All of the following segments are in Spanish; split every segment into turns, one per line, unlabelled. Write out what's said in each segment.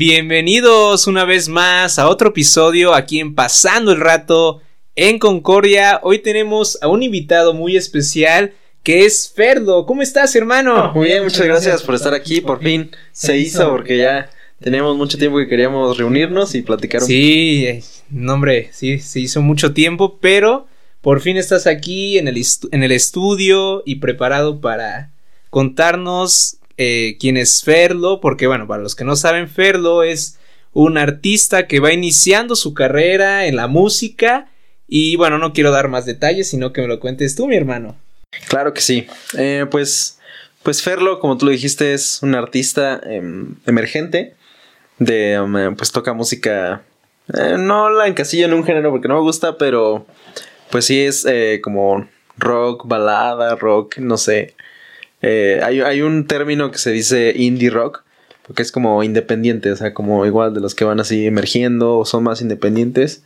Bienvenidos una vez más a otro episodio aquí en Pasando el Rato en Concordia. Hoy tenemos a un invitado muy especial que es Ferdo. ¿Cómo estás, hermano?
Muy bien, muchas gracias por estar aquí. Por fin se hizo porque ya teníamos mucho tiempo que queríamos reunirnos y platicar un
Sí, eh, no, hombre, sí, se hizo mucho tiempo, pero por fin estás aquí en el, en el estudio y preparado para contarnos eh, quién es Ferlo, porque bueno, para los que no saben, Ferlo es un artista que va iniciando su carrera en la música y bueno, no quiero dar más detalles, sino que me lo cuentes tú, mi hermano.
Claro que sí. Eh, pues, pues Ferlo, como tú lo dijiste, es un artista em, emergente. De, em, pues toca música. Eh, no la encasillo en un género porque no me gusta, pero pues sí es como rock, balada, rock, no sé. Hay, hay un término que se dice indie rock, porque es como independiente, o sea, como igual de los que van así emergiendo o son más independientes.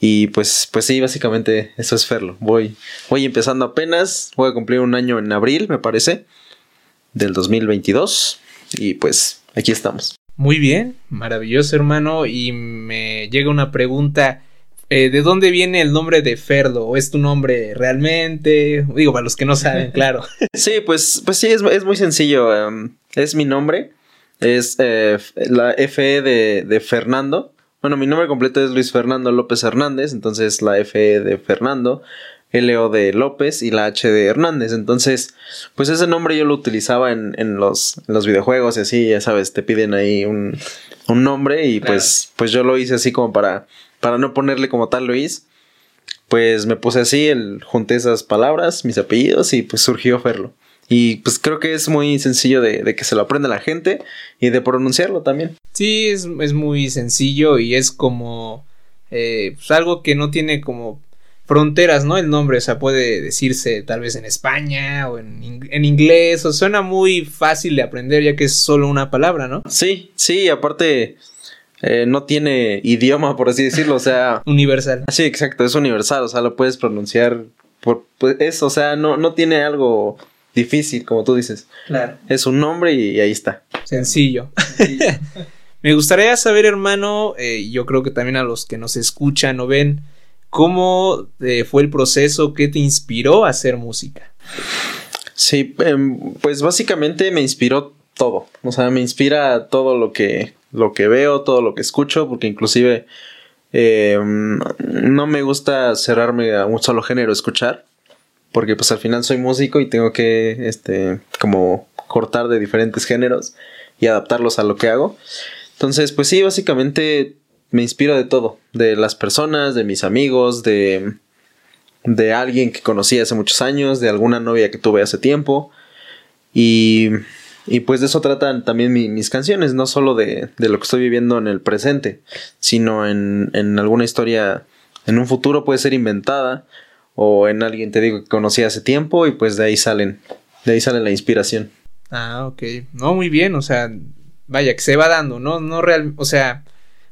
Y pues, pues sí, básicamente eso es Ferlo. Voy, voy empezando apenas. Voy a cumplir un año en abril, me parece. Del 2022. Y pues aquí estamos.
Muy bien, maravilloso hermano. Y me llega una pregunta. Eh, ¿De dónde viene el nombre de Ferlo? ¿O es tu nombre realmente? Digo, para los que no saben, claro.
sí, pues, pues sí, es, es muy sencillo. Em, es mi nombre. Es eh, la FE de, de Fernando. Bueno, mi nombre completo es Luis Fernando López Hernández, entonces la F de Fernando, L-O de López y la H de Hernández. Entonces, pues ese nombre yo lo utilizaba en, los, los, videojuegos y así, ya sabes, te piden ahí un, nombre y pues, pues yo lo hice así como para, para no ponerle como tal Luis. Pues me puse así, el, junté esas palabras, mis apellidos y pues surgió Ferlo. Y pues creo que es muy sencillo de, que se lo aprenda la gente y de pronunciarlo también.
Sí, es, muy sencillo y es como eh, pues algo que no tiene como fronteras, ¿no? El nombre, o sea, puede decirse tal vez en España o en, en, inglés, o suena muy fácil de aprender ya que es solo una palabra, ¿no?
Sí, sí, aparte eh, no tiene idioma, por así decirlo, o sea...
universal.
Sí, exacto, es universal, o sea, lo puedes pronunciar por... Pues, eso, o sea, no, no tiene algo difícil, como tú dices.
Claro.
Es un nombre y, ahí está.
Sencillo. Me gustaría saber, hermano, eh, yo creo que también a los que nos escuchan o ven, ¿cómo eh, fue el proceso que te inspiró a hacer música?
Sí, em, pues básicamente me inspiró todo. O sea, me inspira todo lo que, lo que veo, todo lo que escucho, porque inclusive em, no me gusta cerrarme a un solo género escuchar porque pues al final soy músico y tengo que, este, como cortar de diferentes géneros y adaptarlos a lo que hago. Entonces, pues sí, básicamente me inspiro de todo, de las personas, de mis amigos, de, de alguien que conocí hace muchos años, de alguna novia que tuve hace tiempo. Y, y pues de eso tratan también mis canciones, no solo de, de, lo que estoy viviendo en el presente, sino en, en alguna historia en un futuro puede ser inventada o en alguien te digo que conocí hace tiempo y pues de ahí salen, de ahí sale la inspiración.
Ah, ok. No, muy bien, o sea, vaya, que se va dando, ¿no? No real, o sea,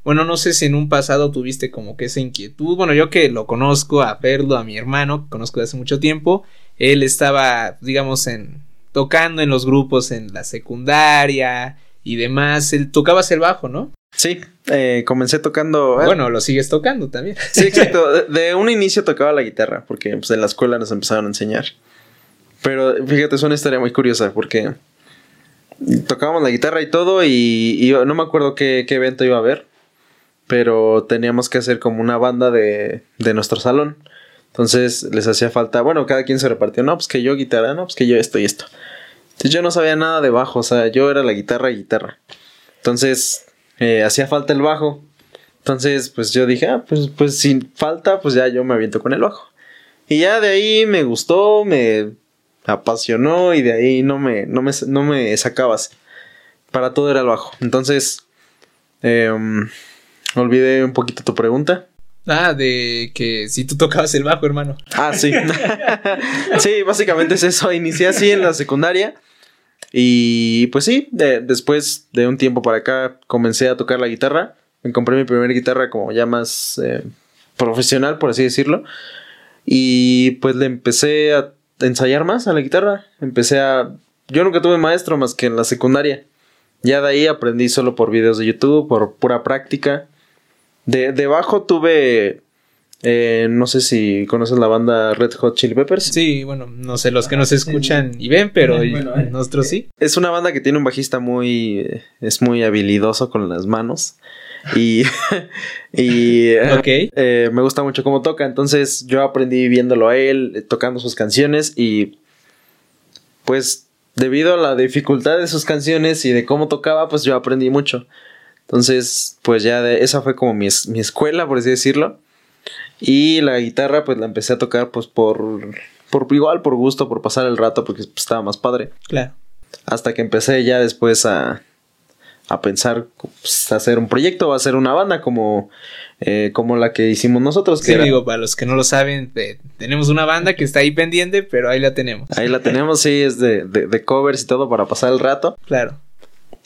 bueno, no sé si en un pasado tuviste como que esa inquietud. Bueno, yo que lo conozco a Perlo, a mi hermano, que conozco de hace mucho tiempo, él estaba, digamos, en tocando en los grupos en la secundaria y demás. Tocabas el bajo, ¿no?
Sí, eh, comencé tocando.
Eh, bueno, lo sigues tocando también.
Sí, exacto. De, un inicio tocaba la guitarra, porque pues, en la escuela nos empezaron a enseñar. Pero fíjate, es una historia muy curiosa, porque tocábamos la guitarra y todo, y, no me acuerdo qué, evento iba a haber, pero teníamos que hacer como una banda de, de nuestro salón. Entonces les hacía falta, bueno, cada quien se repartió, no, pues que yo guitarra, no, pues que yo esto y esto. Entonces yo no sabía nada de bajo, o sea, yo era la guitarra y guitarra. Entonces eh, hacía falta el bajo. Entonces, pues yo dije, ah, pues, pues sin falta, pues ya yo me aviento con el bajo. Y ya de ahí me gustó, me apasionó y de ahí no me, no me, no me sacabas. Para todo era el bajo. Entonces, eh, olvidé un poquito tu pregunta.
Ah, de que si tú tocabas el bajo, hermano.
Ah, sí. sí, básicamente es eso. Inicié así en la secundaria. Y pues sí, después de un tiempo para acá comencé a tocar la guitarra. Me compré mi primera guitarra como ya más eh, profesional, por así decirlo. Y pues le empecé a ensayar más a la guitarra. Empecé a... Yo nunca tuve maestro más que en la secundaria. Ya de ahí aprendí solo por videos de YouTube, por pura práctica. De, de bajo tuve eh, no sé si conoces la banda Red Hot Chili Peppers.
Sí, bueno, no sé los que nos escuchan y ven, pero eh. nosotros sí.
Es una banda que tiene un bajista muy. Es muy habilidoso con las manos. Y. y eh, me gusta mucho cómo toca. Entonces yo aprendí viéndolo a él, tocando sus canciones. Y. Pues. Debido a la dificultad de sus canciones y de cómo tocaba, pues yo aprendí mucho. Entonces, pues ya de, esa fue como mi, mi escuela, por así decirlo. Y la guitarra, pues la empecé a tocar, pues por, por igual, por gusto, por pasar el rato, porque pues, estaba más padre. Claro. Hasta que empecé ya después a, a pensar pues, hacer un proyecto o hacer una banda como, eh, como la que hicimos nosotros.
sí, digo, para los que no lo saben, tenemos una banda que está ahí pendiente, pero ahí la tenemos.
Ahí la tenemos, sí, es de, de, de covers y todo para pasar el rato. Claro.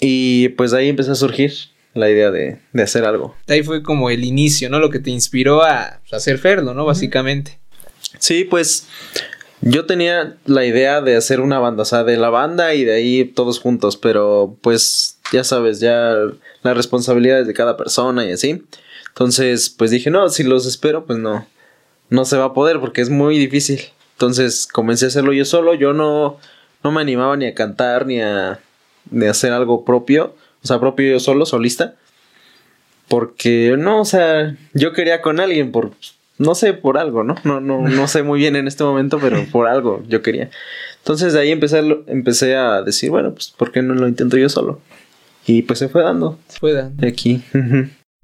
Y pues ahí empecé a surgir la idea de, de, hacer algo.
Ahí fue como el inicio, ¿no? Lo que te inspiró a hacer Ferlo, ¿no? Básicamente.
Sí, pues yo tenía la idea de hacer una banda, o sea, de la banda y de ahí todos juntos, pero pues ya sabes, ya las responsabilidades de cada persona y así. Entonces, pues dije, no, si los espero, pues no, no se va a poder porque es muy difícil. Entonces comencé a hacerlo yo solo, yo no, no me animaba ni a cantar ni a, ni a hacer algo propio o sea, propio yo solo, solista. Porque no, o sea, yo quería con alguien por, no sé, por algo, ¿no? No, no, no sé muy bien en este momento, pero por algo yo quería. Entonces de ahí empecé a, empecé a decir, bueno, pues, ¿por qué no lo intento yo solo? Y pues se fue dando. Se fue dando. De aquí.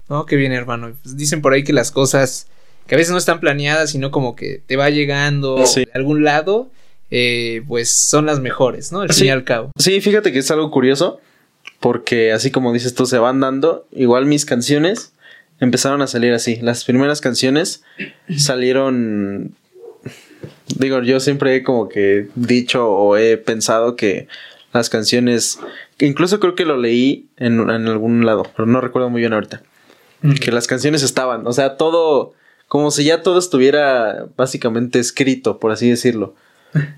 No, qué bien, hermano. Pues dicen por ahí que las cosas que a veces no están planeadas, sino como que te va llegando de algún lado, eh, pues son las mejores, ¿no? Al fin y al cabo.
Sí, fíjate que es algo curioso porque así como dices tú, se van dando. Igual mis canciones empezaron a salir así. Las primeras canciones salieron. Digo, yo siempre he como que dicho o he pensado que las canciones. Incluso creo que lo leí en, en algún lado, pero no recuerdo muy bien ahorita. Que las canciones estaban. O sea, todo. Como si ya todo estuviera básicamente escrito, por así decirlo.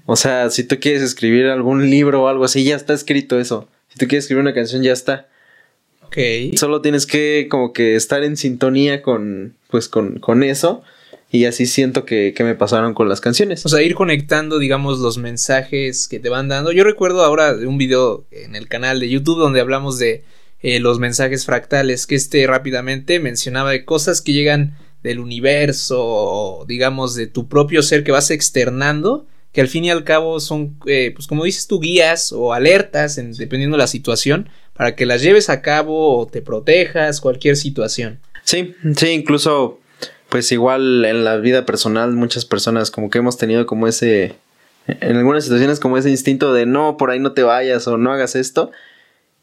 O sea, si tú quieres escribir algún libro o algo así, ya está escrito eso. Si tú quieres escribir una canción, ya está. Ok. Solo tienes que como que estar en sintonía con, pues, con, con eso. Y así siento que, que, me pasaron con las canciones.
O sea, ir conectando, digamos, los mensajes que te van dando. Yo recuerdo ahora de un video en el canal de YouTube donde hablamos de eh, los mensajes fractales, que este rápidamente mencionaba de cosas que llegan del universo, digamos, de tu propio ser que vas externando que al fin y al cabo son, eh, pues como dices tú, guías o alertas, en, dependiendo de la situación, para que las lleves a cabo o te protejas, cualquier situación.
Sí, sí, incluso, pues igual en la vida personal, muchas personas como que hemos tenido como ese, en algunas situaciones como ese instinto de no, por ahí no te vayas o no hagas esto.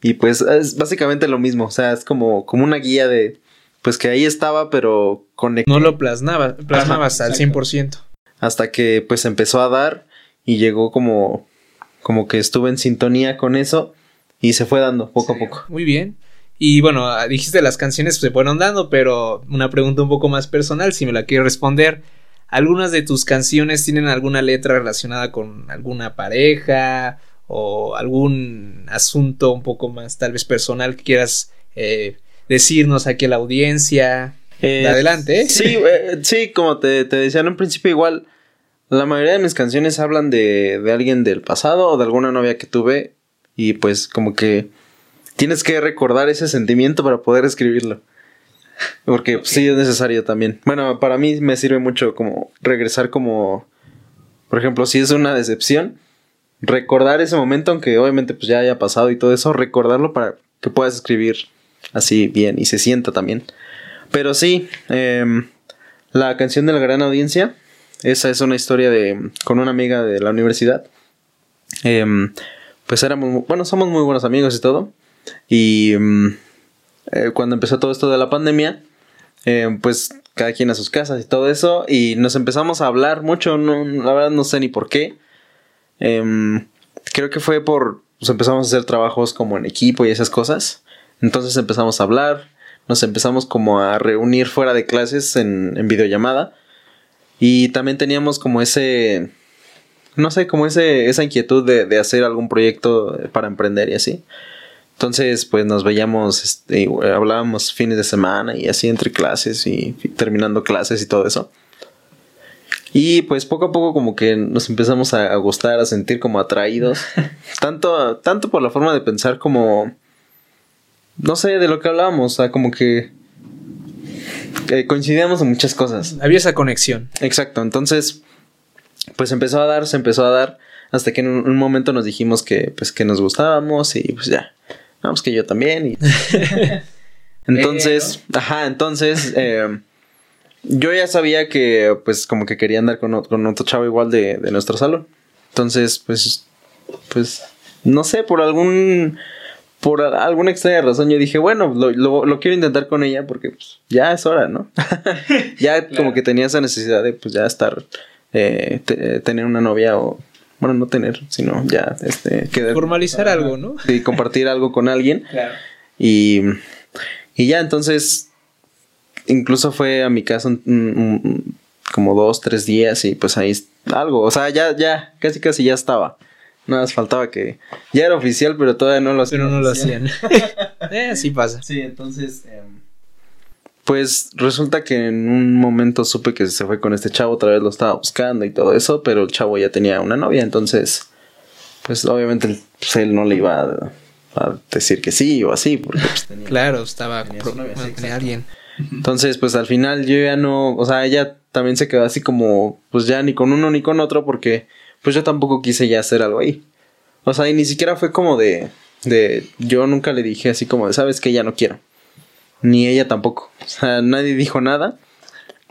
Y pues es básicamente lo mismo, o sea, es como, como una guía de, pues que ahí estaba, pero
conectado. No lo plasmaba, plasmabas al 100%
hasta que pues empezó a dar y llegó como como que estuve en sintonía con eso y se fue dando poco a poco.
Muy bien. Y bueno, ah, dijiste las canciones se fueron dando, pero una pregunta un poco más personal, si me la quiero responder. ¿Algunas de tus canciones tienen alguna letra relacionada con alguna pareja o algún asunto un poco más tal vez personal que quieras eh, decirnos aquí a la audiencia? Eh, adelante.
Sí, eh, sí, como te, te decía en un principio, igual la mayoría de mis canciones hablan de, de alguien del pasado o de alguna novia que tuve y pues como que tienes que recordar ese sentimiento para poder escribirlo. Porque pues, sí es necesario también. Bueno, para mí me sirve mucho como regresar como, por ejemplo, si es una decepción, recordar ese momento, aunque obviamente pues ya haya pasado y todo eso, recordarlo para que puedas escribir así bien y se sienta también. Pero sí, em, la canción de la gran audiencia, esa es una historia de con una amiga de la universidad. Em, pues éramos, bueno, somos muy buenos amigos y todo. Y em, eh, cuando empezó todo esto de la pandemia, pues cada quien a sus casas y todo eso. Y nos empezamos a hablar mucho, no, la verdad no sé ni por qué. creo que fue por, pues empezamos a hacer trabajos como en equipo y esas cosas. Entonces empezamos a hablar nos empezamos como a reunir fuera de clases en, en videollamada. Y también teníamos como ese, no sé, como ese, esa inquietud de, de, hacer algún proyecto para emprender y así. Entonces, pues nos veíamos, este, hablábamos fines de semana y así entre clases y terminando clases y todo eso. Y pues poco a poco como que nos empezamos a, a gustar, a sentir como atraídos. tanto, tanto por la forma de pensar como... No sé, de lo que hablábamos, o sea, como que... eh, coincidíamos en muchas cosas.
Había esa conexión.
Exacto, entonces, pues empezó a dar, se empezó a dar, hasta que en un, un momento nos dijimos que, pues, que nos gustábamos y pues ya, vamos que yo también. Y... entonces, ajá, entonces, eh, yo ya sabía que, pues, como que quería andar con, con otro chavo igual de, de nuestro salón. Entonces, pues, pues, no sé, por algún... Por alguna extraña razón yo dije, bueno, lo, lo- lo quiero intentar con ella porque pues, ya es hora, ¿no? ya como que tenía esa necesidad de pues ya estar, eh, te- tener una novia o, bueno, no tener, sino ya, este, quedar-
Formalizar algo, ¿no?
y compartir algo con alguien.
Claro.
Y, y ya entonces, incluso fue a mi casa un- un- un- como dos, tres días y pues ahí algo, o sea, ya, ya, casi casi ya estaba. Nada más faltaba que ya era oficial, pero todavía no lo hacían.
Pero no lo hacían. eh, así pasa.
Sí, entonces. Pues resulta que en un momento supe que se fue con este chavo, otra vez lo estaba buscando y todo eso, pero el chavo ya tenía una novia, entonces. Pues obviamente él, pues, él no le iba a, a decir que sí o así, porque pues, tenía-
Claro, estaba
Tenía novia, sí,
tenía
exacto.
alguien.
Entonces, pues al final yo ya no, o sea, ella también se quedó así como, pues ya ni con uno ni con otro, porque pues yo tampoco quise ya hacer algo ahí. O sea, y ni siquiera fue como de, de, yo nunca le dije así como de, sabes que ya no quiero. Ni ella tampoco. O sea, nadie dijo nada.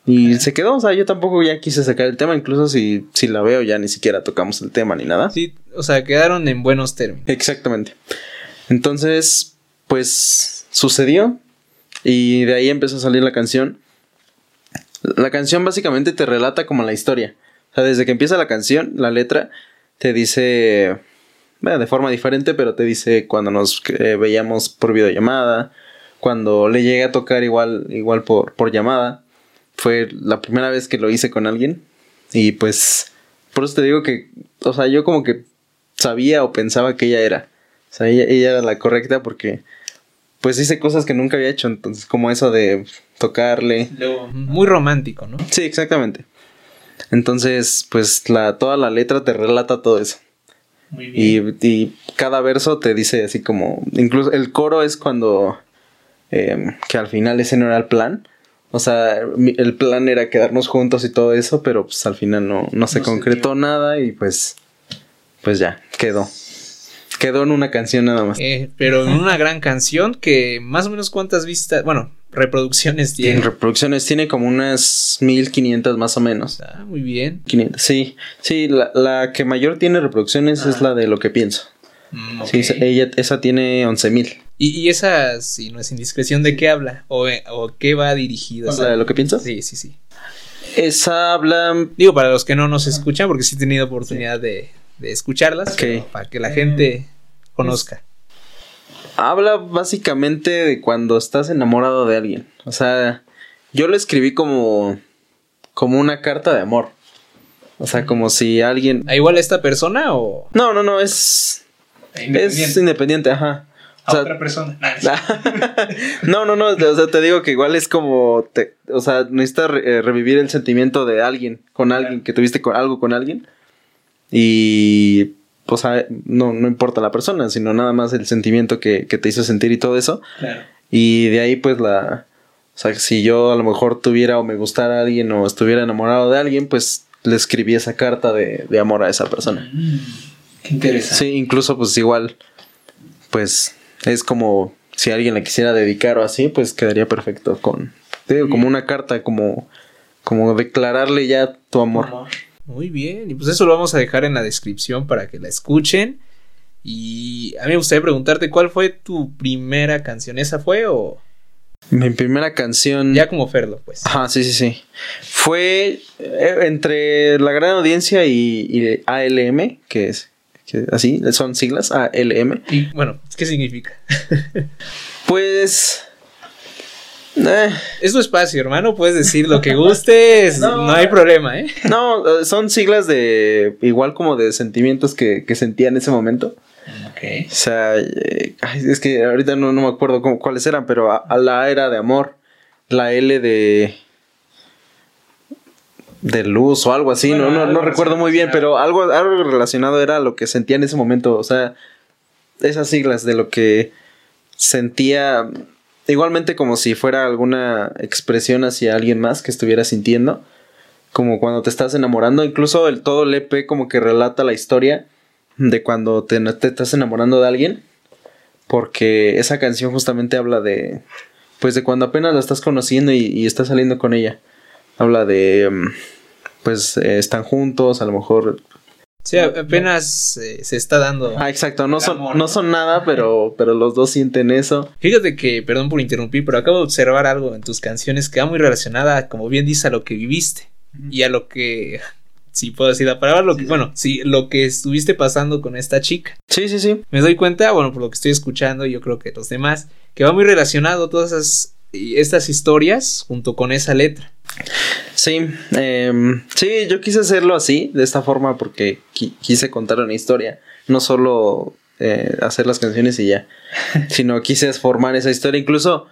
Y se quedó, o sea, yo tampoco ya quise sacar el tema, incluso si, si la veo ya ni siquiera tocamos el tema ni nada.
Sí, o sea, quedaron en buenos términos.
Exactamente. Entonces, pues sucedió y de ahí empezó a salir la canción. La canción básicamente te relata como la historia. O sea, desde que empieza la canción, la letra te dice, bueno, de forma diferente, pero te dice cuando nos eh, veíamos por videollamada, cuando le llegué a tocar igual, igual por, por llamada. Fue la primera vez que lo hice con alguien y pues por eso te digo que, o sea, yo como que sabía o pensaba que ella era. O sea, ella, ella era la correcta porque pues hice cosas que nunca había hecho, entonces como eso de tocarle.
Muy romántico, ¿no?
Sí, exactamente. Entonces, pues la, toda la letra te relata todo eso.
Muy
Y, y cada verso te dice así como, incluso el coro es cuando, eh, que al final ese no era el plan. O sea, el plan era quedarnos juntos y todo eso, pero pues al final no, no se
No se
concretó nada y pues, pues ya, quedó. Quedó en una canción nada más.
Eh, pero en una gran canción que más o menos cuántas vistas, bueno, reproducciones
En
tiene.
reproducciones tiene como unas 1500 más o menos.
Ah, muy bien.
500, sí, sí, la, la que mayor tiene reproducciones es la de lo que pienso. Sí, esa- ella, esa tiene 11.000.
Y, y esa, si no es indiscreción, ¿de qué habla? ¿O, eh, o qué va dirigida?
¿La de lo que pienso?
Sí, sí, sí.
Esa habla
Digo, para los que no nos escuchan, porque sí he tenido oportunidad de, de escucharlas, para que la gente conozca.
Habla básicamente de cuando estás enamorado de alguien. O sea, yo lo escribí como, como una carta de amor. O sea, como si alguien...
¿A igual a esta persona o
No, no, no, es... Es independiente, ajá. O sea,
persona?
no, no, no, o sea, te digo que igual es como, te- o sea, necesitas re- eh, revivir el sentimiento de alguien, con alguien, que tuviste con, algo con alguien. Y, o sea, no, no importa la persona, sino nada más el sentimiento que, que te hizo sentir y todo eso.
Claro.
Y de ahí, pues, la, o sea, si yo a lo mejor tuviera o me gustara a alguien o estuviera enamorado de alguien, pues le escribí esa carta de, de amor a esa persona.
Qué interesante.
Sí, incluso pues igual, pues es como si alguien la quisiera dedicar o así, pues quedaría perfecto con, te digo, como una carta, como, como declararle ya tu amor.
Muy bien, y pues eso lo vamos a dejar en la descripción para que la escuchen. Y a mí me gustaría preguntarte cuál fue tu primera canción. ¿Esa fue o
Mi primera canción...
ya como Ferlo, pues?
Ajá, sí, sí, sí. Fue eh, entre la gran audiencia y, y ALM, que es que así, son siglas, ALM.
Y bueno, ¿qué significa?
Pues... eh,
Es tu espacio, hermano, puedes decir lo que gustes, no,
No.
hay problema, ¿eh?
No, son siglas de igual como de sentimientos que, que sentía en ese momento.
Ok.
O sea, eh, es que ahorita no, no me acuerdo cómo- cuáles eran, pero a, a la A era de amor, la L de de luz o algo así,
Bueno,
no, no, no recuerdo muy bien, pero algo, algo relacionado era lo que sentía en ese momento, o sea, esas siglas de lo que sentía, igualmente como si fuera alguna expresión hacia alguien más que estuviera sintiendo, como cuando te estás enamorando, incluso el todo el EP como que relata la historia de cuando te, te estás enamorando de alguien, porque esa canción justamente habla de, pues de cuando apenas la estás conociendo y, y estás saliendo con ella, habla de, mm, pues eh, están juntos, a lo mejor
Sí, apenas eh, se está dando.
Ah, exacto, no son,
amor, no
son nada, pero, pero los dos sienten eso.
Fíjate que, perdón por interrumpir, pero acabo de observar algo en tus canciones que va muy relacionada, como bien dice, a lo que viviste y a lo que, si puedo decir la palabra, lo que, bueno, sí, lo que estuviste pasando con esta chica.
Sí, sí, sí.
Me doy cuenta, bueno, por lo que estoy escuchando, y yo creo que los demás, que va muy relacionado todas esas, estas historias junto con esa letra.
Sí, em, sí, yo quise hacerlo así, de esta forma, porque qui- quise contar una historia. No solo eh, hacer las canciones y ya, sino quise formar esa historia. Incluso,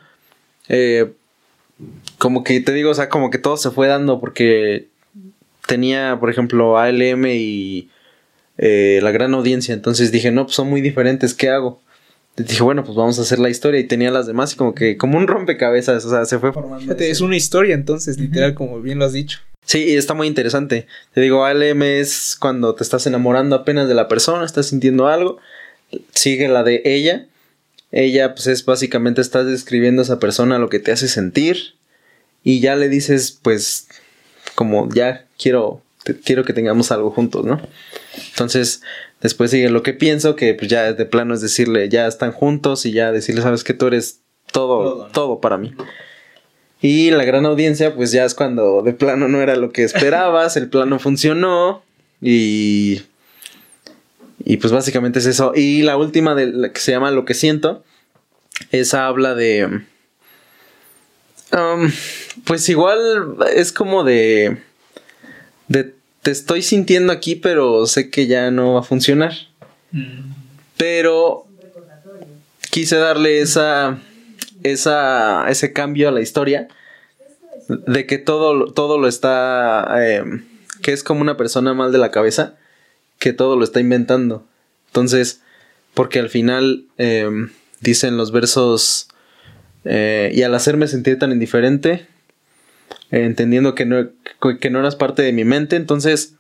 eh, como que te digo, o sea, como que todo se fue dando, porque tenía, por ejemplo, ALM y eh, la gran audiencia. Entonces dije, no, pues son muy diferentes, ¿qué hago? Dije, bueno, pues vamos a hacer la historia. Y tenía las demás y como que, como un rompecabezas, o sea, se fue formando.
Fíjate, es una historia entonces, literal, como bien lo has dicho.
Sí, y está muy interesante. Te digo, ALM es cuando te estás enamorando apenas de la persona, estás sintiendo algo. Sigue la de ella. Ella, pues es básicamente estás describiendo a esa persona lo que te hace sentir. Y ya le dices, pues, como ya quiero, te- quiero que tengamos algo juntos, ¿no? Entonces, después sigue lo que pienso, que pues ya de plano es decirle, ya están juntos y ya decirle, sabes que tú eres todo,
Todo,
para mí. Y la gran audiencia, pues ya es cuando de plano no era lo que esperabas, el plano funcionó y... Y pues básicamente es eso. Y la última de la que se llama Lo que siento, esa habla de... um, pues igual es como de... De te estoy sintiendo aquí, pero sé que ya no va a funcionar. Pero quise darle esa, esa, ese cambio a la historia de que todo, todo lo está, eh, que es como una persona mal de la cabeza, que todo lo está inventando. Entonces, porque al final eh, dicen los versos, eh, y al hacerme sentir tan indiferente, entendiendo que no, que no eras parte de mi mente, entonces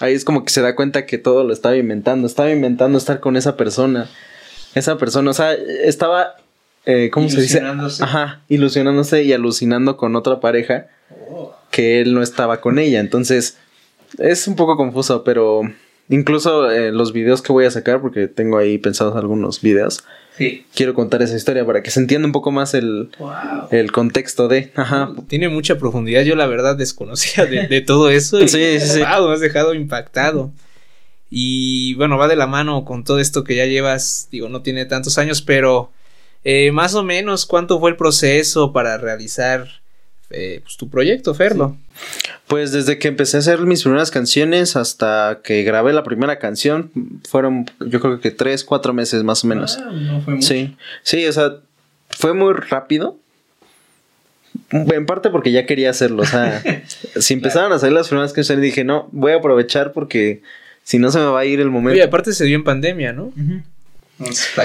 ahí es como que se da cuenta que todo lo estaba inventando, estaba inventando estar con esa persona, esa persona, o sea, estaba, eh, ¿cómo se dice? Ajá, ilusionándose y alucinando con otra pareja que él no estaba con ella, entonces es un poco confuso, pero incluso eh, los videos que voy a sacar, porque tengo ahí pensados algunos videos,
Sí.
quiero contar esa historia para que se entienda un poco más el,
Wow.
el contexto de, ajá,
Tiene mucha profundidad. Yo la verdad desconocía de, de todo eso. y,
Sí, sí, sí.
wow, me has dejado impactado. Y bueno, va de la mano con todo esto que ya llevas. Digo, no tiene tantos años, pero eh, más o menos cuánto fue el proceso para realizar eh, pues, tu proyecto, Ferlo.
Pues desde que empecé a hacer mis primeras canciones hasta que grabé la primera canción, fueron yo creo que tres, cuatro meses más o menos.
Ah, no fue mucho.
Sí, sí, o sea, fue muy rápido. En parte porque ya quería hacerlo, o sea, si empezaron a salir las primeras canciones dije, no, voy a aprovechar porque si no se me va a ir el momento.
Oye, aparte se dio en pandemia, ¿no?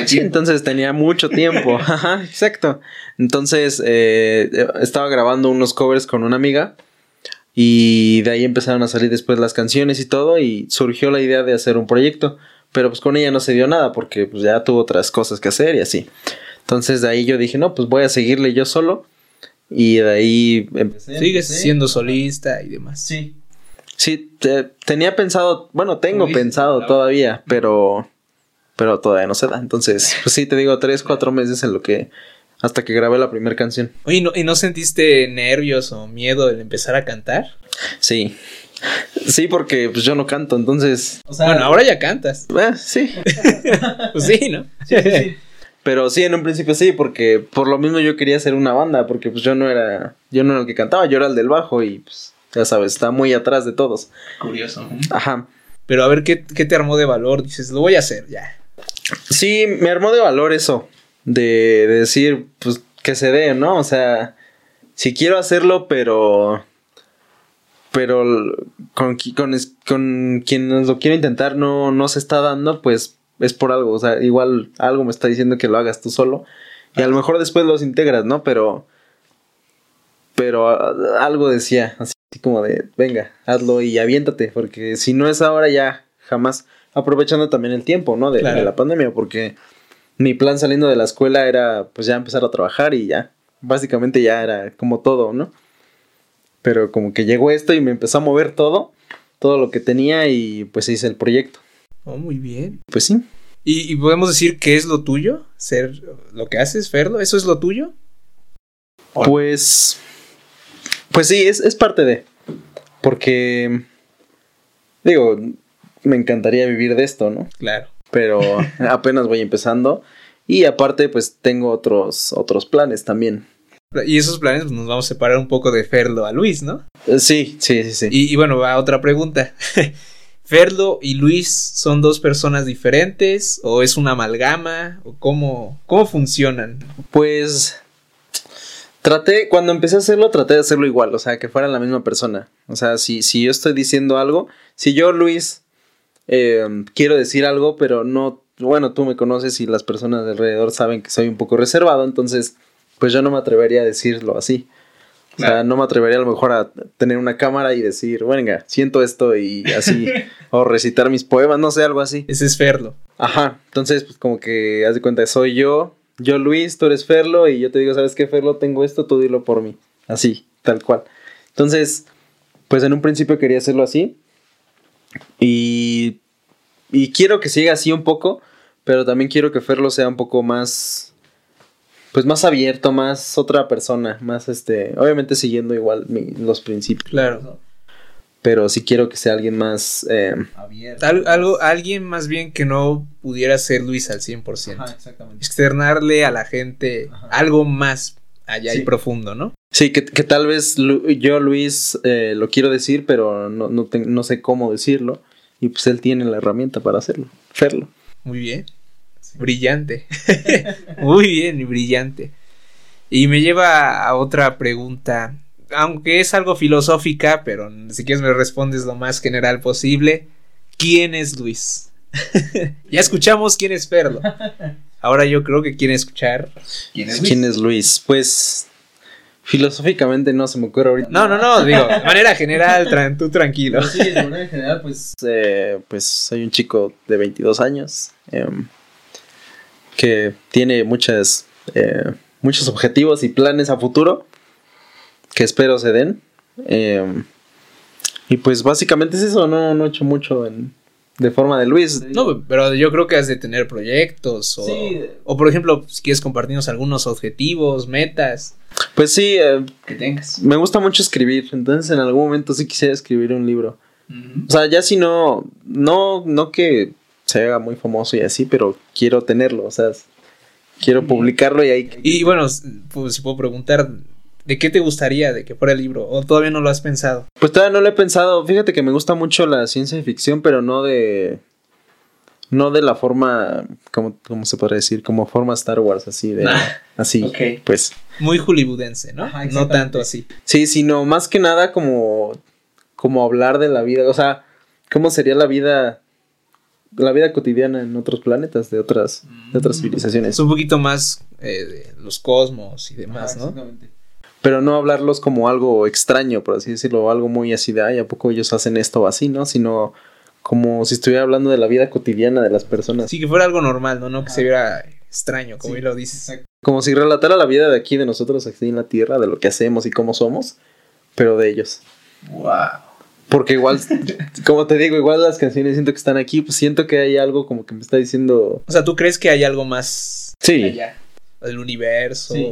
Sí, entonces tenía mucho tiempo. Ajá, exacto. Entonces eh, estaba grabando unos covers con una amiga y de ahí empezaron a salir después las canciones y todo y surgió la idea de hacer un proyecto. Pero pues con ella no se dio nada porque pues ya tuvo otras cosas que hacer y así. Entonces de ahí yo dije, no, pues voy a seguirle yo solo. Y de ahí empecé.
Sigues
empecé.
siendo solista y demás.
Sí. Sí, te- tenía pensado, bueno, tengo pensado todavía, pero pero todavía no se da. Entonces, pues sí, te digo, tres, cuatro meses en lo que hasta que grabé la primera canción.
Oye, ¿no- ¿y no sentiste nervios o miedo de empezar a cantar?
Sí. Sí, porque pues yo no canto, entonces.
bueno, ahora ya cantas.
eh, sí.
Pues sí, ¿no?
Pero sí, en un principio sí, porque por lo mismo yo quería hacer una banda, porque pues yo no era, yo no era el que cantaba, yo era el del bajo y pues, ya sabes, está muy atrás de todos.
Curioso.
Ajá.
Pero a ver, ¿qué, qué te armó de valor? Dices, lo voy a hacer ya.
Sí, me armó de valor eso. De, de decir, pues, que se dé, ¿no? O sea, si quiero hacerlo, pero. Pero con, con, con quien lo quiero intentar no, no se está dando, pues es por algo. O sea, igual algo me está diciendo que lo hagas tú solo. Y a lo mejor después los integras, ¿no? Pero. Pero algo decía, así como de, venga, hazlo y aviéntate, porque si no es ahora ya, jamás. Aprovechando también el tiempo, ¿no? De, de la pandemia, porque mi plan saliendo de la escuela era pues ya empezar a trabajar y ya. Básicamente ya era como todo, ¿no? Pero como que llegó esto y me empezó a mover todo, todo lo que tenía y pues hice el proyecto.
Oh, muy bien.
Pues sí.
¿Y, podemos decir que es lo tuyo? ¿Ser lo que haces, Ferlo? ¿Eso es lo tuyo?
Pues. Pues sí, es, es parte de. Porque. Digo, me encantaría vivir de esto, ¿no?
Claro.
Pero apenas voy empezando. Y aparte, pues tengo otros, otros planes también.
Y esos planes pues, nos vamos a separar un poco de Ferlo a Luis, ¿no?
Eh, sí, sí, sí, sí.
Y, y bueno, va otra pregunta. ¿Ferlo y Luis son dos personas diferentes? ¿O es una amalgama? ¿O cómo, cómo funcionan?
Pues traté, cuando empecé a hacerlo, traté de hacerlo igual, o sea, que fuera la misma persona. O sea, si, si yo estoy diciendo algo, si yo, Luis, eh, quiero decir algo, pero no, bueno, tú me conoces y las personas alrededor saben que soy un poco reservado, entonces, pues yo no me atrevería a decirlo así. O sea, no me atrevería a lo mejor a tener una cámara y decir, venga, siento esto y así, o recitar mis poemas, no sé, algo así.
Ese es Ferlo.
Ajá, entonces, pues como que, haz de cuenta, soy yo, yo Luis, tú eres Ferlo, y yo te digo, ¿sabes qué, Ferlo? Tengo esto, tú dilo por mí. Así, tal cual. Entonces, pues en un principio quería hacerlo así, y, y quiero que siga así un poco, pero también quiero que Ferlo sea un poco más pues más abierto, más otra persona, más este, obviamente siguiendo igual los principios.
Claro.
Pero sí quiero que sea alguien más eh,
abierto. algo, alguien más bien que no pudiera ser Luis al 100%. Ajá, exactamente. Externarle a la gente algo más allá y profundo, ¿no?
Sí, que, tal vez yo, Luis, eh, lo quiero decir, pero no, no, no sé cómo decirlo. Y pues él tiene la herramienta para hacerlo, hacerlo.
Muy bien. Brillante. Muy bien, y brillante. Y me lleva a otra pregunta, aunque es algo filosófica, pero si quieres me respondes lo más general posible. ¿Quién es Luis? ya escuchamos quién es Perlo. Ahora yo creo que quieren escuchar
quién es Luis. ¿Quién es Luis? Pues filosóficamente no se me ocurre ahorita.
No, no, no, digo, de manera general, tú tranquilo.
sí, de manera general, pues, eh, pues soy un chico de 22 años. Em, que tiene muchas, eh, muchos objetivos y planes a futuro que espero se den. Em, y pues básicamente es eso, no, no he hecho mucho en, de forma de Luis.
No, pero yo creo que has de tener proyectos o, o por ejemplo, si quieres compartirnos algunos objetivos, metas.
Pues sí, eh, que tengas. Me gusta mucho escribir, entonces en algún momento sí quisiera escribir un libro. O sea, ya si no, no, no que se haga muy famoso y así, pero quiero tenerlo, o sea, quiero publicarlo y ahí...
Y bueno, pues si puedo preguntar, ¿de qué te gustaría de que fuera el libro? ¿O todavía no lo has pensado?
Pues todavía no lo he pensado, fíjate que me gusta mucho la ciencia ficción, pero no de... No de la forma, como, se podría decir? Como forma Star Wars, así de... Ah, así, pues...
Muy hollywoodense, ¿no? no tanto así.
Sí, sino más que nada como... Como hablar de la vida, o sea, ¿cómo sería la vida la vida cotidiana en otros planetas, de otras, de otras mm. civilizaciones.
Es un poquito más eh, de los cosmos y demás, ¿no?
Pero no hablarlos como algo extraño, por así decirlo, algo muy así de, ay, ¿a poco ellos hacen esto o así, no? Sino como si estuviera hablando de la vida cotidiana de las personas.
Sí, que fuera algo normal, ¿no? No que se viera extraño, como él lo dices.
Como si relatara la vida de aquí, de nosotros aquí en la Tierra, de lo que hacemos y cómo somos, pero de ellos.
Wow.
Porque igual, como te digo, igual las canciones siento que están aquí, pues siento que hay algo como que me está diciendo.
O sea, ¿tú crees que hay algo más
sí. allá?
Del universo.
Sí.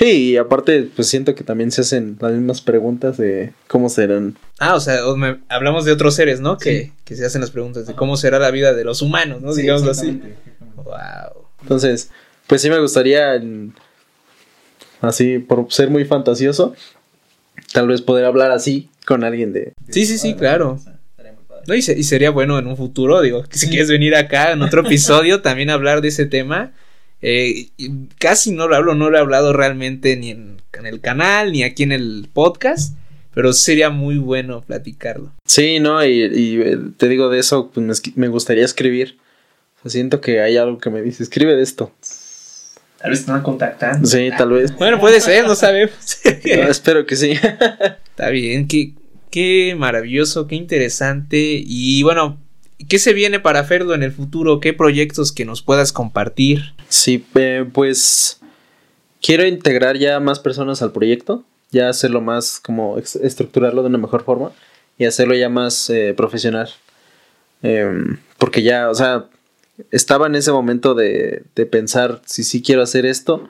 Y aparte, pues siento que también se hacen las mismas preguntas de cómo serán.
Ah, o sea, hablamos de otros seres, ¿no? Que, que, se hacen las preguntas de cómo será la vida de los humanos, ¿no? Digamos así. Wow.
Entonces, pues sí me gustaría, así, por ser muy fantasioso, tal vez poder hablar así con alguien de...
Sí, sí, sí, claro. No, y, se- y sería bueno en un futuro, digo, que si quieres venir acá en otro episodio también hablar de ese tema. Eh, casi no lo hablo, no lo he hablado realmente ni en, en el canal ni aquí en el podcast, pero sería muy bueno platicarlo.
Sí, no, y, y, eh, te digo de eso, pues me, gustaría escribir. O sea, siento que hay algo que me dice, escribe de esto.
Tal vez te van contactando.
Sí, tal vez.
Bueno, puede ser, no sabemos.
No, espero que sí.
Está bien, qué, qué maravilloso, qué interesante. Y bueno, ¿qué se viene para Ferdo en el futuro? ¿Qué proyectos que nos puedas compartir?
Sí, eh, pues quiero integrar ya más personas al proyecto, ya hacerlo más como estructurarlo de una mejor forma y hacerlo ya más eh, profesional. Em, porque ya, o sea, estaba en ese momento de, de pensar si sí quiero hacer esto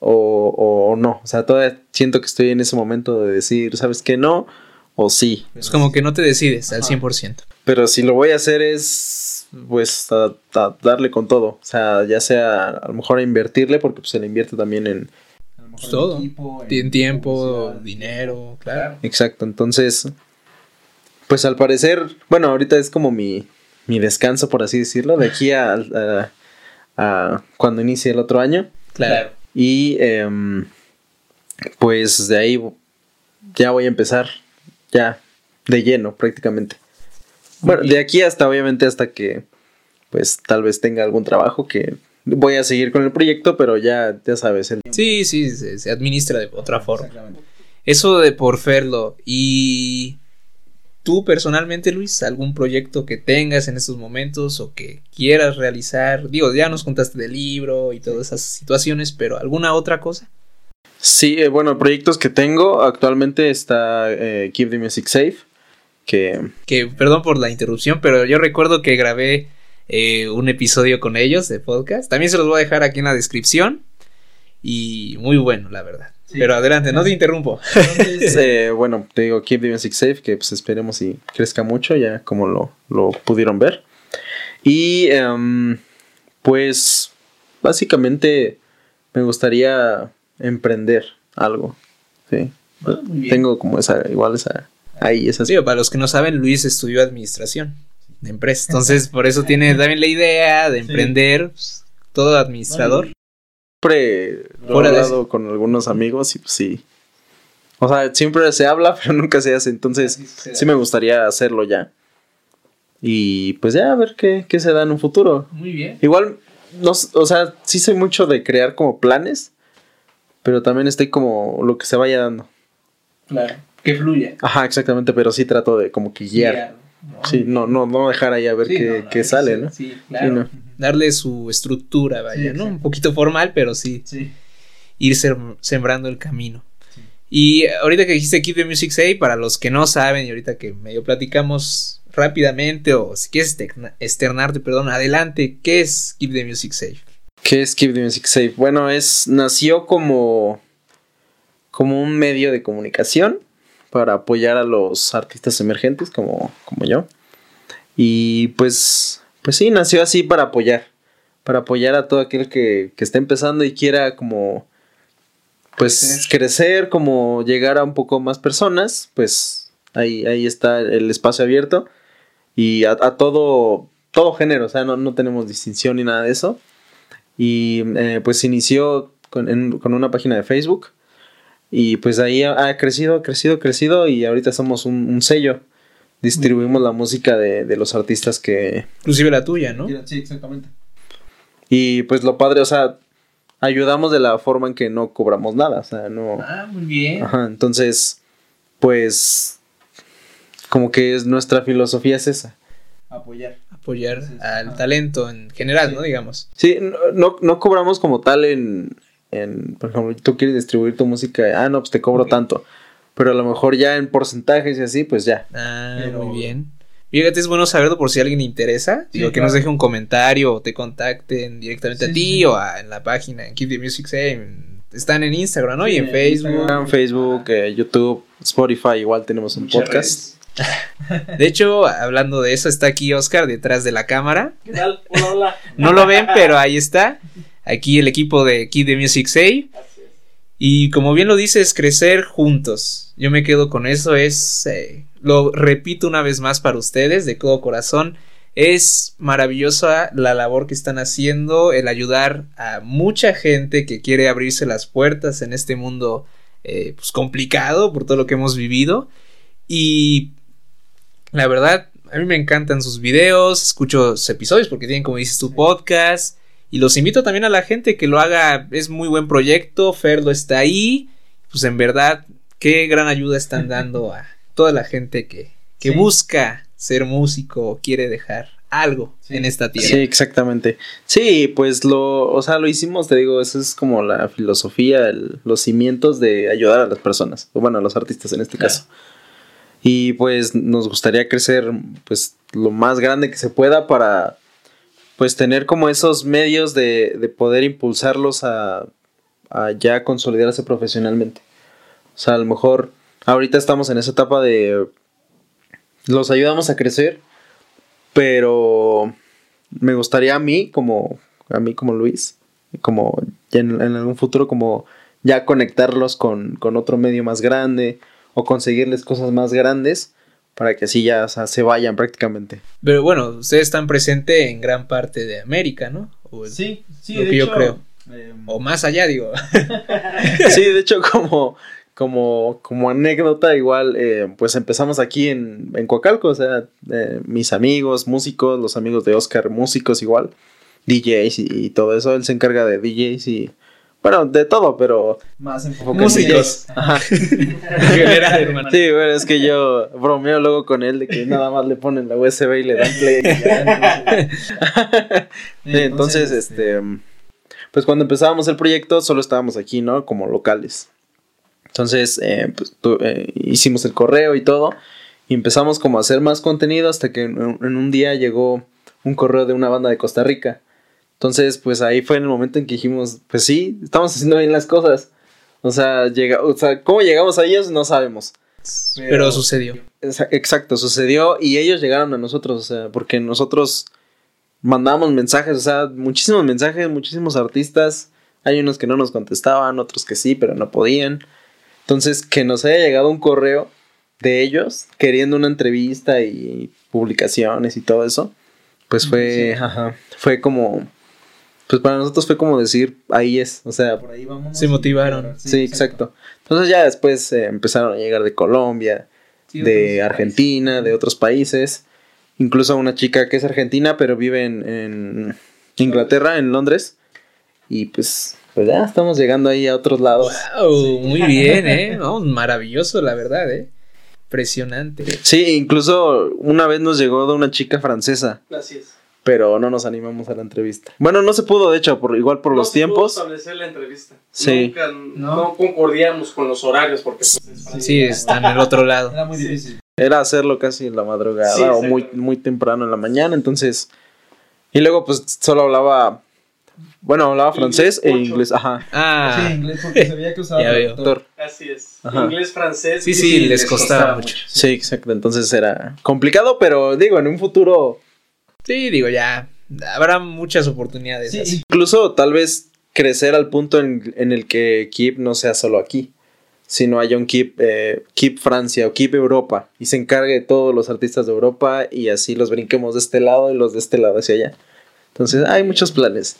o, o no. O sea, todavía siento que estoy en ese momento de decir, ¿sabes qué? No o sí.
Es como que no te decides al 100%.
Pero si lo voy a hacer es, pues, a, a darle con todo. O sea, ya sea a lo mejor a invertirle, porque pues, se le invierte también en...
Pues todo. En tiempo, dinero, claro.
Exacto, entonces, pues al parecer, bueno, ahorita es como mi, mi descanso, por así decirlo, de aquí a, a- a cuando inicie el otro año.
Claro.
Y em, pues de ahí ya voy a empezar, ya de lleno prácticamente. Bueno, de aquí hasta obviamente hasta que pues tal vez tenga algún trabajo que voy a seguir con el proyecto, pero ya, ya sabes, el-
Sí, sí, se, se administra de otra forma. Eso de por Ferlo. Y tú personalmente, Luis, algún proyecto que tengas en estos momentos o que quieras realizar. Digo, ya nos contaste del libro y todas esas situaciones, pero ¿alguna otra cosa?
Sí, eh, bueno, proyectos que tengo actualmente está eh, Keep the Music Safe, que
Que, perdón por la interrupción, pero yo recuerdo que grabé eh, un episodio con ellos de podcast. También se los voy a dejar aquí en la descripción. Y muy bueno, la verdad. Pero adelante, no te interrumpo.
Entonces, eh, bueno, te digo Keep the Music Safe, que pues esperemos y crezca mucho, ya como lo, lo pudieron ver. Y em, pues básicamente me gustaría emprender algo. Sí. Tengo como esa, igual esa, ahí esas
Digo, para los que no saben, Luis estudió administración de empresas. Entonces, por eso tiene también la idea de emprender, pues, todo administrador.
siempre lo he hablado con algunos amigos y pues sí. O sea, siempre se habla, pero nunca se hace. Entonces, sí me gustaría hacerlo ya. Y pues ya a ver qué, qué se da en un futuro.
Muy bien.
Igual, no, o sea, sí soy mucho de crear como planes, pero también estoy como lo que se vaya dando.
Claro. Que fluya.
Ajá, exactamente, pero sí trato de como que guiar. Sí, no, no, no dejar ahí a ver qué, qué sale, ¿no?
Sí,
Sí, ¿no?
Darle su estructura, vaya,
Sí,
¿no? Un poquito formal, pero sí,
Sí.
ir sem- sembrando el camino. Y ahorita que dijiste Keep the Music Safe, para los que no saben, y ahorita que medio platicamos rápidamente, o si quieres externa- externarte, perdón, adelante, ¿qué es Keep the Music Safe?
¿Qué es Keep the Music Safe? Bueno, es. nació como. como un medio de comunicación para apoyar a los artistas emergentes como, como yo. Y pues. Pues sí, nació así para apoyar. Para apoyar a todo aquel que, que está empezando y quiera como. Pues
Crecer.
crecer, como llegar a un poco más personas. Pues ahí, ahí está el espacio abierto. Y a, a todo. Todo género, o sea, no, no tenemos distinción ni nada de eso. Y eh, pues inició con, en- con una página de Facebook. Y pues ahí ha, ha crecido, crecido, crecido. Y ahorita somos un, un sello. Distribuimos la música de, de los artistas que...
Inclusive la tuya, ¿no?
Sí, exactamente.
Y pues lo padre, o sea, ayudamos de la forma en que no cobramos nada. O sea, no...
Ah, muy bien.
Ajá, entonces, pues... Como que es nuestra filosofía es esa.
Apoyar.
Apoyar
Sí, sí,
al
ajá.
talento en general,
Sí.
¿no? Digamos.
Sí, no, no, no cobramos como tal en, en, por ejemplo, tú quieres distribuir tu música, ah, no, pues te cobro tanto. Pero a lo mejor ya en porcentajes y así, pues ya.
Ah,
Pero-
muy bien. Fíjate, es bueno saberlo por si a alguien le interesa.
Sí,
Digo, que
claro.
nos deje un comentario o te contacten directamente a ti
sí,
o a- en la página en Keep the Music Safe. Están en Instagram, ¿no?
Sí,
y en
en
Facebook.
Instagram, Facebook, eh, YouTube, Spotify, igual tenemos un
Muchas
podcast.
De hecho, hablando de eso, está aquí Oscar detrás de la cámara.
¿Qué tal? Hola, hola.
No lo ven, pero ahí está. Aquí el equipo de the Music Safe. Y como bien lo dices, crecer juntos. Yo me quedo con eso, es, eh, lo repito una vez más para ustedes, de todo corazón, es maravillosa la labor que están haciendo, el ayudar a mucha gente que quiere abrirse las puertas en este mundo eh, pues complicado por todo lo que hemos vivido. Y la verdad, a mí me encantan sus videos, escucho sus episodios porque tienen, como dices, tu podcast. Y los invito también a la gente que lo haga. Es muy buen proyecto. Fer lo está ahí. Pues en verdad, qué gran ayuda están dando a toda la gente que, que busca ser músico o quiere dejar algo en esta tierra.
Sí, exactamente. Sí, pues lo, o sea, lo hicimos, te digo, eso es como la filosofía, los cimientos de ayudar a las personas, o bueno, a los artistas en este caso. Y pues nos gustaría crecer, pues, lo más grande que se pueda para, pues, tener como esos medios de, de poder impulsarlos a, a ya consolidarse profesionalmente. O sea, a lo mejor ahorita estamos en esa etapa de los ayudamos a crecer, pero me gustaría a mí, como a mí como Luis, como en, algún futuro, como ya conectarlos con, otro medio más grande o conseguirles cosas más grandes para que así ya se vayan prácticamente.
Pero bueno, ustedes están presentes en gran parte de América, ¿no?
sí, sí,
lo que yo creo. Em, o más allá, digo.
sí, de hecho, como como, como anécdota, igual, eh, pues empezamos aquí en, en Coacalco, o sea, eh, mis amigos, músicos, los amigos de Oscar, músicos igual, DJs y, todo eso, él se encarga de DJs y, bueno, de todo, pero...
Más
Músicos. Ajá.
General. Sí, bueno, es que yo bromeo luego con él de que nada más le ponen la USB y le dan play. entonces, este... Pues cuando empezábamos el proyecto solo estábamos aquí, ¿no? Como locales. Entonces, eh, pues, eh, hicimos el correo y todo. Y empezamos como a hacer más contenido hasta que en, un día llegó un correo de una banda de Costa Rica. Entonces, pues ahí fue en el momento en que dijimos, pues sí, estamos haciendo bien las cosas. O sea, llega, o sea cómo llegamos a ellos no sabemos.
Pero, sucedió.
Exacto, sucedió y ellos llegaron a nosotros, o sea, porque nosotros mandamos mensajes, o sea, muchísimos mensajes, muchísimos artistas. Hay unos que no nos contestaban, otros que sí, pero no podían. Entonces, que nos haya llegado un correo de ellos queriendo una entrevista y publicaciones y todo eso, pues fue, fue como, pues para nosotros fue como decir, ahí es, o sea,
por ahí vamos.
Se motivaron.
Sí, exacto. Entonces ya después eh, empezaron a llegar de Colombia, de Argentina, de otros países, incluso una chica que es argentina pero vive en, en Inglaterra, en Londres, y pues pues ya estamos llegando ahí a otros lados.
Wow, muy bien, ¿eh? maravilloso, la verdad, ¿eh? Impresionante.
Sí, incluso una vez nos llegó de una chica francesa.
Gracias.
Pero no nos animamos a la entrevista. Bueno, no se pudo, de hecho, por igual por los tiempos.
No establecer la entrevista.
Sí.
no. concordíamos con los horarios porque pues,
sí, están en el otro lado.
Era muy difícil.
Era hacerlo casi en la madrugada o muy, muy temprano en la mañana, entonces. Y luego, pues, solo hablaba bueno, hablaba francés e inglés, ajá.
Ah.
Sí, inglés porque se veía que usaba traductor. Así es. Inglés, francés.
Sí, sí, les, costaba, mucho.
Sí, exacto. Entonces era complicado, pero digo, en un futuro.
Sí, digo, ya. Habrá muchas oportunidades.
Sí, Incluso tal vez crecer al punto en, el que Keep no sea solo aquí, sino haya un Keep, eh, Keep Francia o Keep Europa y se encargue de todos los artistas de Europa y así los brinquemos de este lado y los de este lado hacia allá. Entonces, hay muchos planes.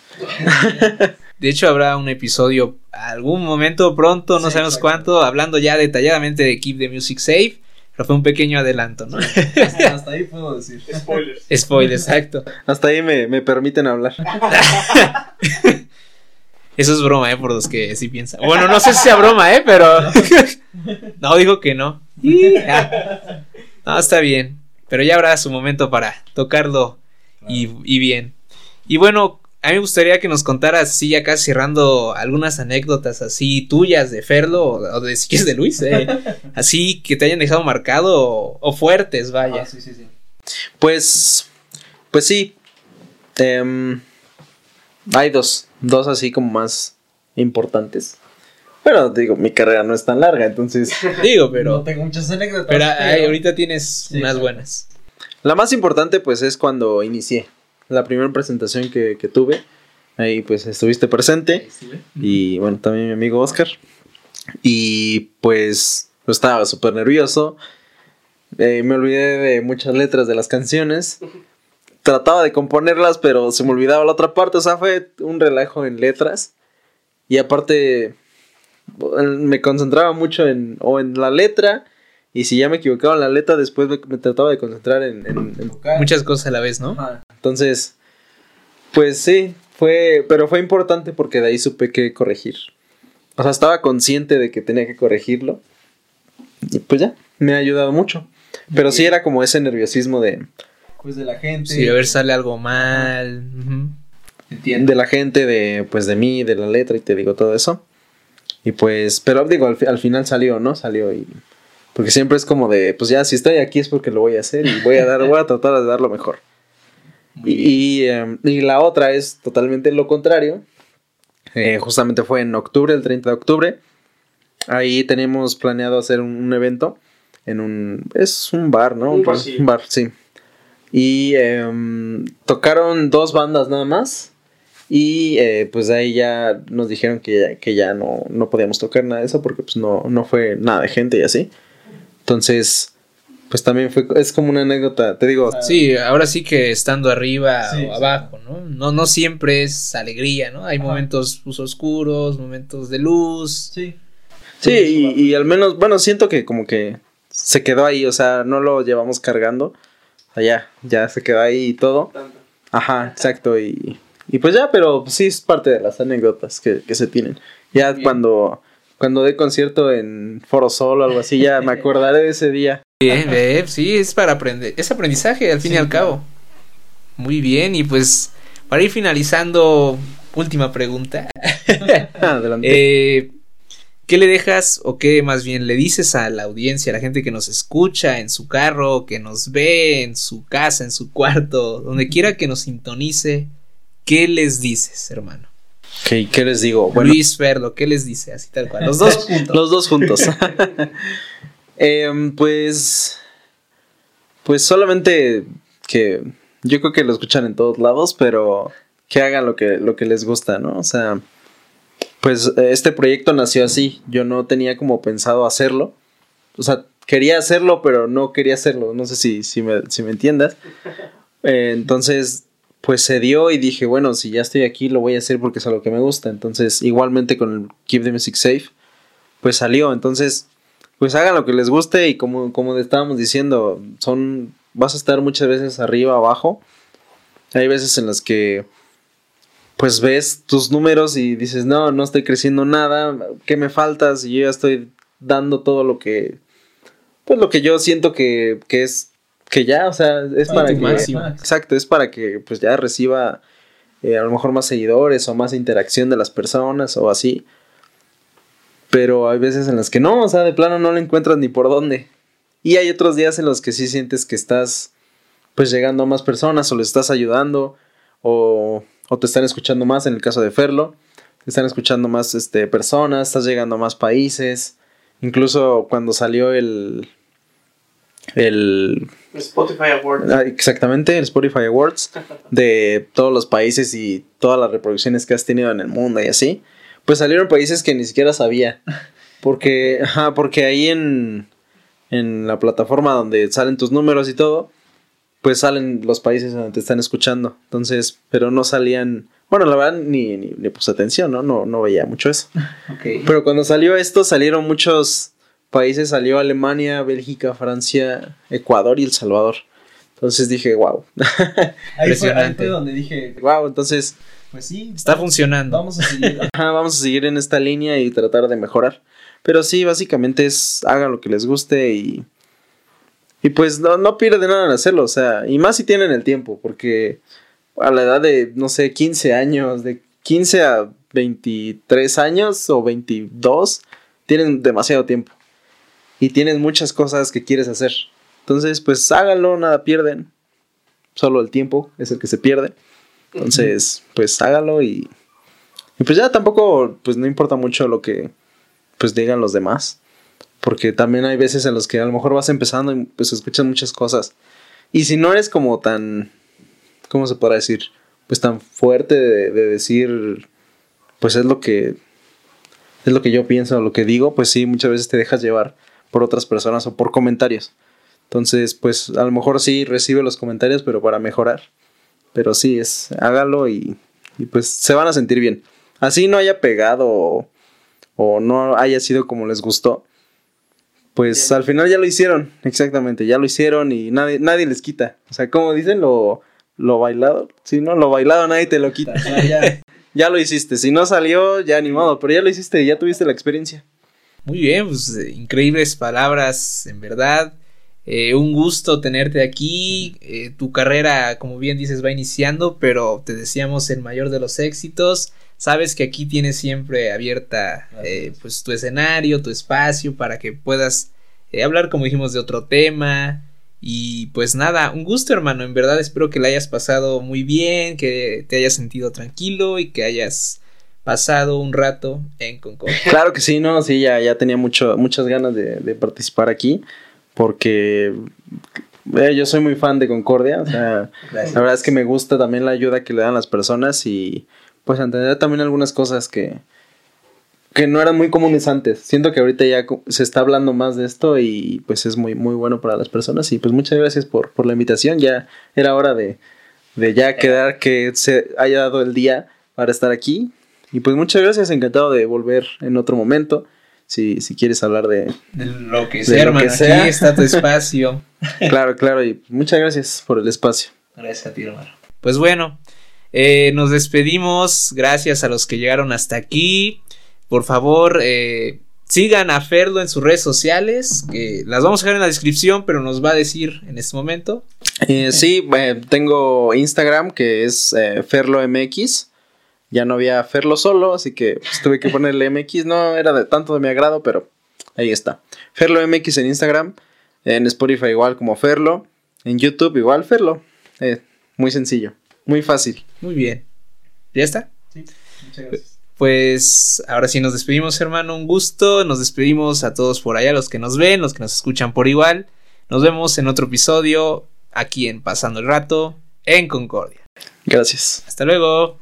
De hecho, habrá un episodio algún momento pronto, no sabemos cuánto, hablando ya detalladamente de Keep the Music Safe. Pero fue un pequeño adelanto, ¿no?
Hasta, ahí puedo decir. Spoilers.
Spoilers, exacto.
Hasta ahí me, me permiten hablar.
Eso es broma, ¿eh? Por los que sí piensan. Bueno, no sé si sea broma, ¿eh? Pero. no, dijo que no. No, está bien. Pero ya habrá su momento para tocarlo y, y bien. Y bueno, a mí me gustaría que nos contaras, así ya casi cerrando, algunas anécdotas así tuyas de Ferlo o de si quieres de Luis, eh, así que te hayan dejado marcado o, fuertes, vaya.
Ah, sí, sí, sí.
Pues, pues sí. Em, hay dos, dos así como más importantes. Pero digo, mi carrera no es tan larga, entonces.
digo, pero.
No tengo muchas anécdotas.
Pero, ahorita tienes unas buenas.
La más importante, pues, es cuando inicié la primera presentación que, tuve. Ahí pues estuviste presente. Y bueno, también mi amigo Oscar. Y pues estaba súper nervioso. Eh, me olvidé de muchas letras de las canciones. Trataba de componerlas, pero se me olvidaba la otra parte. O sea, fue un relajo en letras. Y aparte, me concentraba mucho en, o en la letra. Y si ya me equivocaba en la letra, después me, trataba de concentrar en, en,
Muchas cosas a la vez, ¿no?
Entonces, pues sí, fue, pero fue importante porque de ahí supe que corregir. O sea, estaba consciente de que tenía que corregirlo. Y pues ya, me ha ayudado mucho. Pero sí era como ese nerviosismo de...
Pues de la gente.
Sí, a ver, sale algo mal.
De la gente, de pues de mí, de la letra y te digo todo eso. Y pues, pero digo, al, final salió, ¿no? Salió y... Porque siempre es como de, pues ya, si estoy aquí es porque lo voy a hacer y voy a dar, voy a tratar de dar lo mejor. Y, em, y, la otra es totalmente lo contrario. Eh, justamente fue en octubre, el 30 de octubre. Ahí tenemos planeado hacer un, evento en un... Es un bar, ¿no? Un, bar, sí. Un bar, sí. Y em, tocaron dos bandas nada más. Y eh, pues de ahí ya nos dijeron que ya, que ya no, no podíamos tocar nada de eso porque pues no, no fue nada de gente y así. Entonces, pues también fue, es como una anécdota, te digo.
Sí, ahora sí que estando arriba o abajo, ¿no? ¿no? No siempre es alegría, ¿no? Hay momentos pues, oscuros, momentos de luz.
Sí.
Sí, y, al menos, bueno, siento que como que se quedó ahí, o sea, no lo llevamos cargando. Allá, ya se quedó ahí y todo. Ajá, exacto, y, y pues ya, pero sí es parte de las anécdotas que, que se tienen. Ya cuando, cuando dé concierto en Foro Sol o algo así, ya me acordaré de ese día.
Bien, sí, es para aprender, es aprendizaje al fin y al cabo. Muy bien, y pues para ir finalizando, última pregunta. Adelante. Eh, ¿Qué le dejas o qué más bien le dices a la audiencia, a la gente que nos escucha en su carro, que nos ve en su casa, en su cuarto, donde quiera que nos sintonice? ¿Qué les dices, hermano?
¿Qué les digo?
Luis Ferlo, ¿qué les dice? Así tal cual. Los dos
juntos. Los dos juntos. Em, pues. Pues solamente que. Yo creo que lo escuchan en todos lados, pero que hagan lo que, lo que les gusta, ¿no? O sea pues este proyecto nació así. Yo no tenía como pensado hacerlo. O sea, quería hacerlo, pero no quería hacerlo. No sé si, si, me, si me entiendas. Eh, entonces, pues se dio y dije, bueno, si ya estoy aquí, lo voy a hacer porque es algo que me gusta. Entonces, igualmente con el Keep the Music Safe, pues salió. Entonces, pues hagan lo que les guste y como, como estábamos diciendo, son, vas a estar muchas veces arriba, abajo. Hay veces en las que pues ves tus números y dices, no, no estoy creciendo nada, ¿qué me faltas? Y yo ya estoy dando todo lo que, pues lo que yo siento que, que es, que ya, o sea, es para que, exacto, es para que pues ya reciba eh, a lo mejor más seguidores o más interacción de las personas o así. Pero hay veces en las que no, o sea, de plano no lo encuentras ni por dónde. Y hay otros días en los que sí sientes que estás pues llegando a más personas o les estás ayudando o o te están escuchando más en el caso de Ferlo, te están escuchando más este, personas, estás llegando a más países, incluso cuando salió el...
El Spotify Awards.
Ah, exactamente, el Spotify Awards de todos los países y todas las reproducciones que has tenido en el mundo y así. Pues salieron países que ni siquiera sabía. Porque, ajá, porque ahí en, en la plataforma donde salen tus números y todo, pues salen los países donde te están escuchando. Entonces, pero no salían. Bueno, la verdad ni, ni, puse atención, ¿no? ¿no? No veía mucho eso. Pero cuando salió esto, salieron muchos países. Salió Alemania, Bélgica, Francia, Ecuador y El Salvador. Entonces dije, wow.
ahí, fue, donde dije,
wow, entonces.
Pues sí.
Está funcionando.
Vamos a seguir.
vamos a seguir en esta línea y tratar de mejorar. Pero sí, básicamente es hagan lo que les guste y y pues no, no pierde nada en hacerlo, o sea, y más si tienen el tiempo, porque a la edad de, no sé, 15 años, de 15 a 23 años o 22, tienen demasiado tiempo. Y tienen muchas cosas que quieres hacer. Entonces, pues háganlo, nada pierden. Solo el tiempo es el que se pierde. Entonces, pues háganlo y, y pues ya tampoco, pues no importa mucho lo que pues digan los demás. Porque también hay veces en los que a lo mejor vas empezando y pues escuchas muchas cosas. Y si no eres como tan, ¿cómo se podrá decir? Pues tan fuerte de, decir, pues es lo que, es lo que yo pienso, lo que digo, pues sí, muchas veces te dejas llevar por otras personas o por comentarios. Entonces, pues a lo mejor sí recibe los comentarios, pero para mejorar. Pero sí, es, hágalo y, y pues se van a sentir bien. Así no haya pegado o, o no haya sido como les gustó. Pues al final ya lo hicieron, exactamente, ya lo hicieron y nadie, nadie les quita. O sea, como dicen, lo, lo bailado, si no, lo bailado nadie te lo quita. ya, ya lo hiciste, si no salió, ya ni modo, pero ya lo hiciste, ya tuviste la experiencia.
Muy bien, pues eh, increíbles palabras, en verdad. Eh, un gusto tenerte aquí. Eh, tu carrera, como bien dices, va iniciando, pero te deseamos el mayor de los éxitos. Sabes que aquí tienes siempre abierta pues tu escenario, tu espacio para que puedas hablar, como dijimos, de otro tema. Y pues nada, un gusto hermano, en verdad espero que la hayas pasado muy bien, que te hayas sentido tranquilo y que hayas pasado un rato en Concordia.
Claro que sí, no, sí, ya, ya tenía mucho, muchas ganas de, participar aquí, porque eh, yo soy muy fan de Concordia, o sea, la verdad es que me gusta también la ayuda que le dan las personas y pues entender también algunas cosas que, que no eran muy comunes antes. Siento que ahorita ya se está hablando más de esto y pues es muy, muy bueno para las personas y pues muchas gracias por, por la invitación, ya era hora de, de ya quedar que se haya dado el día para estar aquí y pues muchas gracias, encantado de volver en otro momento. Si, si quieres hablar de,
de lo que sea, hermano. Aquí está tu espacio.
claro, claro, y muchas gracias por el espacio.
Gracias a ti, hermano. Pues bueno, eh, nos despedimos. Gracias a los que llegaron hasta aquí. Por favor, eh, sigan a Ferlo en sus redes sociales. Que las vamos a dejar en la descripción, pero nos va a decir en este momento.
Eh, sí, tengo Instagram que es FerloMX ya no había Ferlo solo, así que pues, tuve que ponerle MX. No era de tanto de mi agrado, pero ahí está. Ferlo MX en Instagram, en Spotify igual como Ferlo, en YouTube igual Ferlo. Eh, muy sencillo, muy fácil.
Muy bien. ¿Ya está? Sí, muchas gracias. Pues ahora sí nos despedimos, hermano. Un gusto. Nos despedimos a todos por allá, los que nos ven, los que nos escuchan por igual. Nos vemos en otro episodio aquí en Pasando el Rato en Concordia.
Gracias.
Hasta luego.